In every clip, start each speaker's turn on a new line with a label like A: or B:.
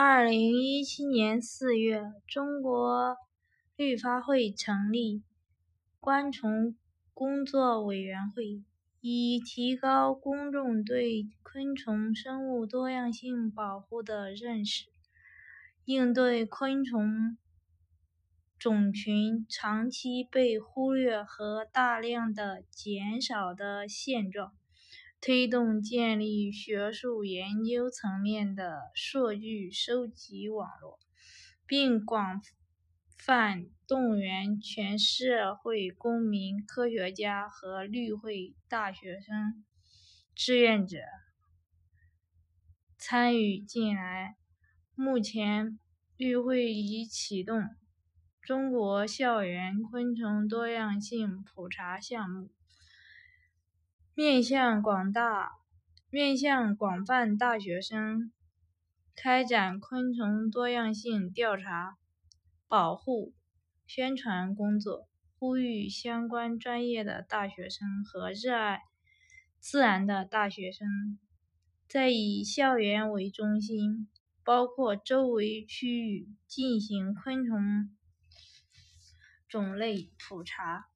A: 二零一七年四月，中国绿发会成立昆虫工作委员会，以提高公众对昆虫生物多样性保护的认识，应对昆虫种群长期被忽略和大量的减少的现状。推动建立学术研究层面的数据收集网络，并广泛动员全社会公民、科学家和绿会大学生志愿者参与进来。目前，绿会已启动中国校园昆虫多样性普查项目。面向广大、面向广泛大学生开展昆虫多样性调查、保护、宣传工作，呼吁相关专业的大学生和热爱自然的大学生，在以校园为中心，包括周围区域进行昆虫种类普查，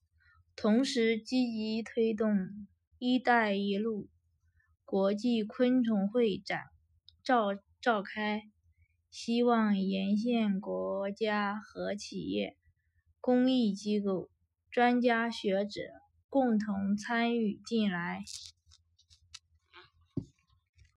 A: 同时积极推动。“一带一路”国际昆虫会展召召开，希望沿线国家和企业、公益机构、专家学者共同参与进来。